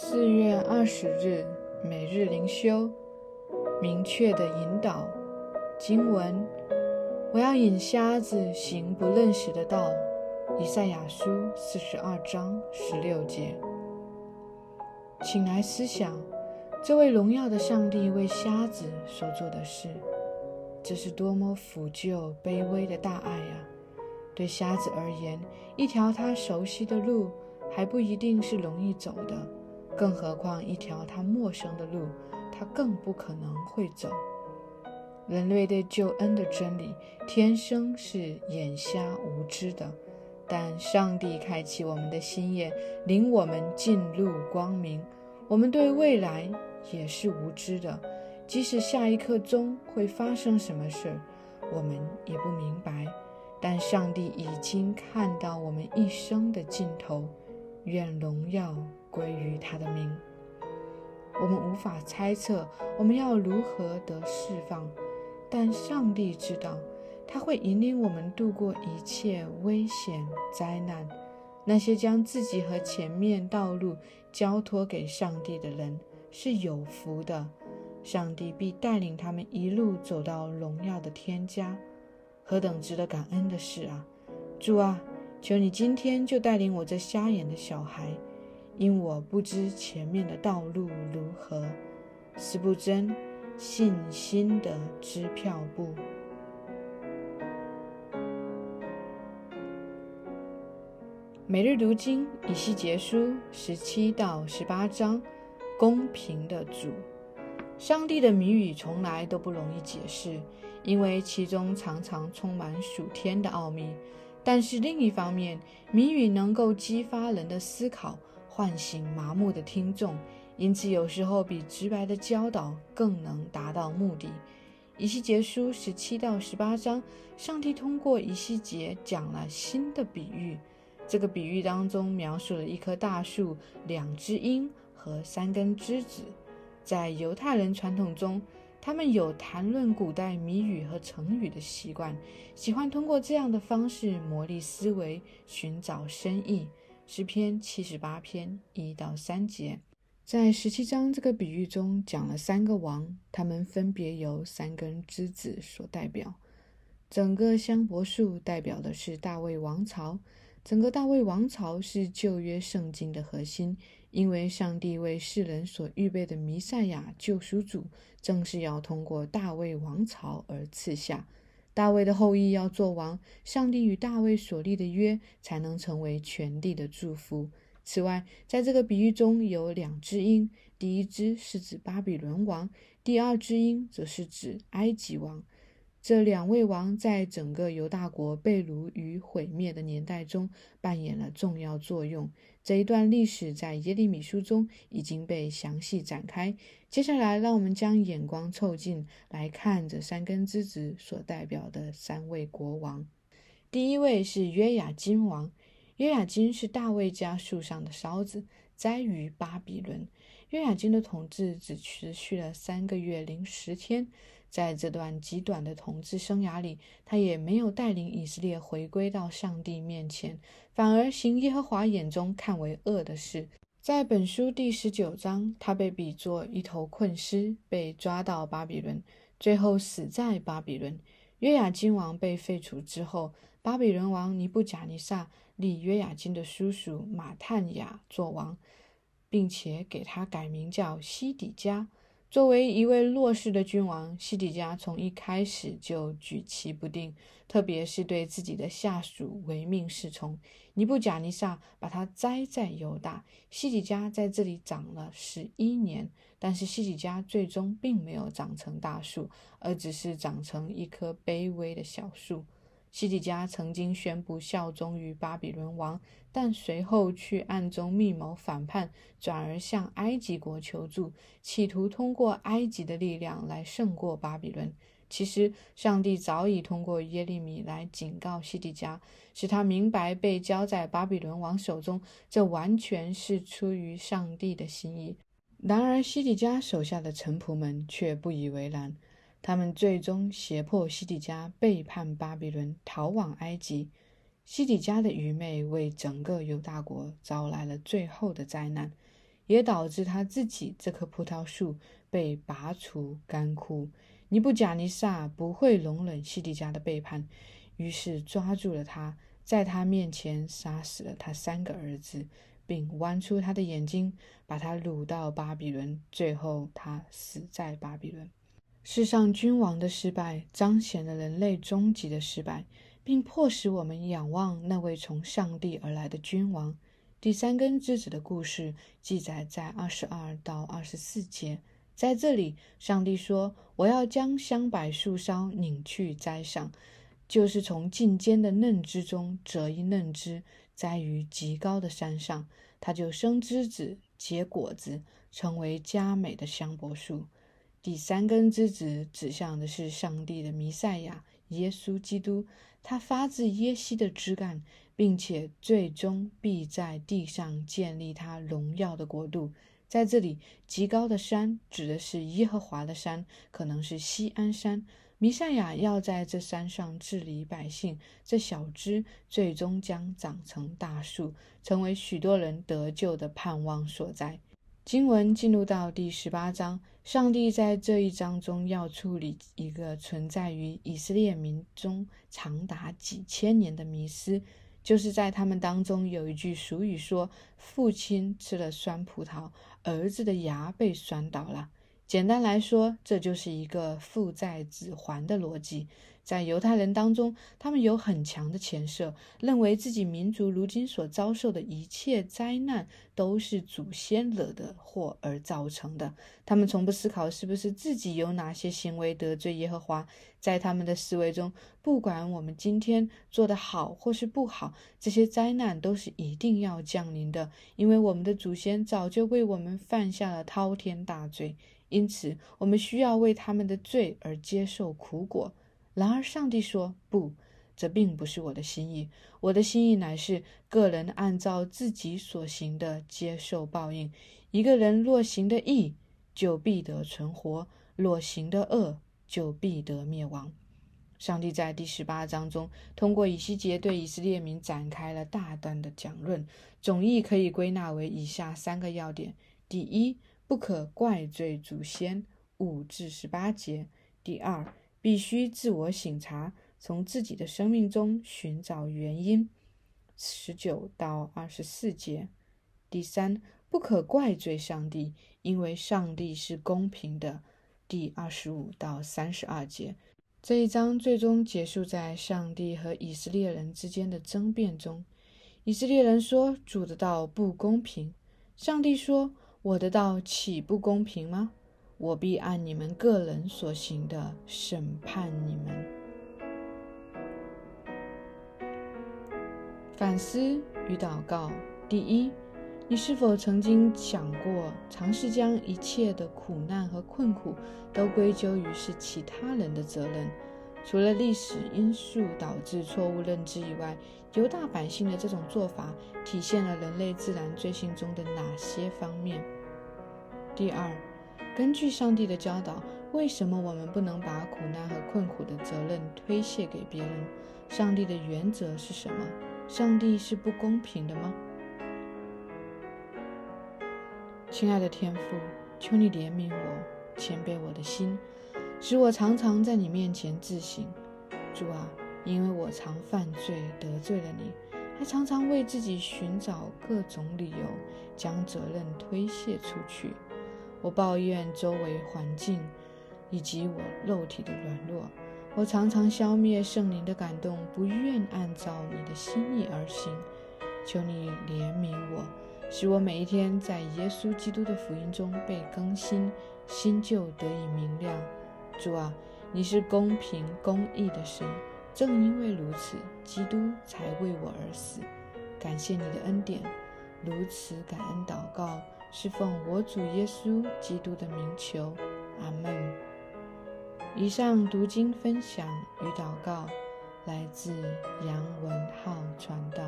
四月二十日，每日灵修，明确的引导经文：我要引瞎子行不认识的道。以赛亚书四十二章十六节。请来思想，这位荣耀的上帝为瞎子所做的事，这是多么腐旧卑微的大爱啊！对瞎子而言，一条他熟悉的路还不一定是容易走的，更何况一条他陌生的路，他更不可能会走。人类对救恩的真理，天生是眼瞎无知的，但上帝开启我们的心眼，领我们进入光明。我们对未来也是无知的，即使下一刻钟会发生什么事，我们也不明白。但上帝已经看到我们一生的尽头，愿荣耀归于他的名。我们无法猜测我们要如何得释放，但上帝知道，他会引领我们度过一切危险灾难。那些将自己和前面道路交托给上帝的人是有福的，上帝必带领他们一路走到荣耀的天家。何等值得感恩的事啊！主啊，求你今天就带领我这瞎眼的小孩，因我不知前面的道路如何。是不真，信心的支票部。每日读经以西结书十七到十八章，公平的主。上帝的谜语从来都不容易解释。因为其中常常充满属天的奥秘，但是另一方面，谜语能够激发人的思考，唤醒麻木的听众，因此有时候比直白的教导更能达到目的。以西结书十七到十八章，上帝通过以西结讲了新的比喻。这个比喻当中描述了一棵大树、两只鹰和三根枝子。在犹太人传统中。他们有谈论古代谜语和成语的习惯，喜欢通过这样的方式磨砺思维，寻找深意。诗篇七十八篇一到三节，在十七章这个比喻中讲了三个王，他们分别由三根枝子所代表。整个香柏树代表的是大卫王朝，整个大卫王朝是旧约圣经的核心。因为上帝为世人所预备的弥赛亚救赎主，正是要通过大卫王朝而赐下。大卫的后裔要做王，上帝与大卫所立的约才能成为全地的祝福。此外，在这个比喻中有两只鹰，第一只是指巴比伦王，第二只鹰则是指埃及王。这两位王在整个犹大国被掳与毁灭的年代中扮演了重要作用。这一段历史在耶利米书中已经被详细展开。接下来，让我们将眼光凑近来看这三根枝子所代表的三位国王。第一位是约雅金王。约雅金是大卫家树上的梢子，栽于巴比伦。约雅金的统治只持续了三个月零十天。在这段极短的统治生涯里，他也没有带领以色列回归到上帝面前，反而行耶和华眼中看为恶的事。在本书第十九章，他被比作一头困狮，被抓到巴比伦，最后死在巴比伦。约雅金王被废除之后，巴比伦王尼布贾尼撒立约雅金的叔叔马探雅做王，并且给他改名叫西底家。作为一位弱势的君王，西底家从一开始就举棋不定，特别是对自己的下属唯命是从。尼布贾尼撒把他栽在犹大，西底家在这里长了十一年，但是西底家最终并没有长成大树，而只是长成一棵卑微的小树。西底家曾经宣布效忠于巴比伦王，但随后却暗中密谋反叛，转而向埃及国求助，企图通过埃及的力量来胜过巴比伦。其实，上帝早已通过耶利米来警告西底家，使他明白被交在巴比伦王手中，这完全是出于上帝的心意。然而，西底家手下的臣仆们却不以为然。他们最终胁迫西底家背叛巴比伦，逃往埃及。西底家的愚昧为整个犹大国招来了最后的灾难。也导致他自己这棵葡萄树被拔除干枯。尼布贾尼撒不会容忍西底家的背叛，于是抓住了他，在他面前杀死了他三个儿子，并剜出他的眼睛，把他掳到巴比伦。最后，他死在巴比伦。世上君王的失败，彰显了人类终极的失败。并迫使我们仰望那位从上帝而来的君王。第三根枝子的故事记载在二十二到二十四节。在这里，上帝说：“我要将香柏树梢拧去栽上，就是从茎间的嫩枝中折一嫩枝，栽于极高的山上，它就生枝子结果子，成为佳美的香柏树。”第三根枝子指向的是上帝的弥赛亚耶稣基督。他发自耶西的枝干，并且最终必在地上建立他荣耀的国度。在这里，极高的山指的是耶和华的山，可能是西安山。弥赛亚要在这山上治理百姓，这小枝最终将长成大树，成为许多人得救的盼望所在。经文进入到第十八章。上帝在这一章中要处理一个存在于以色列民中长达几千年的迷失，就是在他们当中有一句俗语说：“父亲吃了酸葡萄，儿子的牙被酸倒了。”简单来说，这就是一个父债子还的逻辑。在犹太人当中，他们有很强的前设，认为自己民族如今所遭受的一切灾难都是祖先惹的祸而造成的。他们从不思考是不是自己有哪些行为得罪耶和华。在他们的思维中，不管我们今天做得好或是不好，这些灾难都是一定要降临的，因为我们的祖先早就为我们犯下了滔天大罪，因此我们需要为他们的罪而接受苦果。然而，上帝说：“不，这并不是我的心意。我的心意乃是个人按照自己所行的接受报应。一个人若行的义，就必得存活；若行的恶，就必得灭亡。”上帝在第十八章中，通过以西结对以色列民展开了大段的讲论，总意可以归纳为以下三个要点：第一，不可怪罪祖先（五至十八节）；第二，必须自我省察，从自己的生命中寻找原因。十九到二十四节。第三，不可怪罪上帝，因为上帝是公平的。第二十五到三十二节。这一章最终结束在上帝和以色列人之间的争辩中。以色列人说：“主的道不公平。”上帝说：“我的道岂不公平吗？”我必按你们个人所行的审判你们。反思与祷告：第一，你是否曾经想过，尝试将一切的苦难和困苦都归咎于是其他人的责任？除了历史因素导致错误认知以外，犹大百姓的这种做法体现了人类自然罪行中的哪些方面？第二。根据上帝的教导，为什么我们不能把苦难和困苦的责任推卸给别人？上帝的原则是什么？上帝是不公平的吗？亲爱的天父，求你怜悯我，谦卑我的心，使我常常在你面前自省。主啊，因为我常犯罪得罪了你，还常常为自己寻找各种理由，将责任推卸出去。我抱怨周围环境，以及我肉体的软弱。我常常消灭圣灵的感动，不愿按照你的心意而行。求你怜悯我，使我每一天在耶稣基督的福音中被更新，新旧得以明亮。主啊，你是公平公义的神，正因为如此，基督才为我而死。感谢你的恩典，如此感恩祷告。是奉我主耶稣基督的名求，阿门。以上读经分享与祷告，来自杨文浩传道。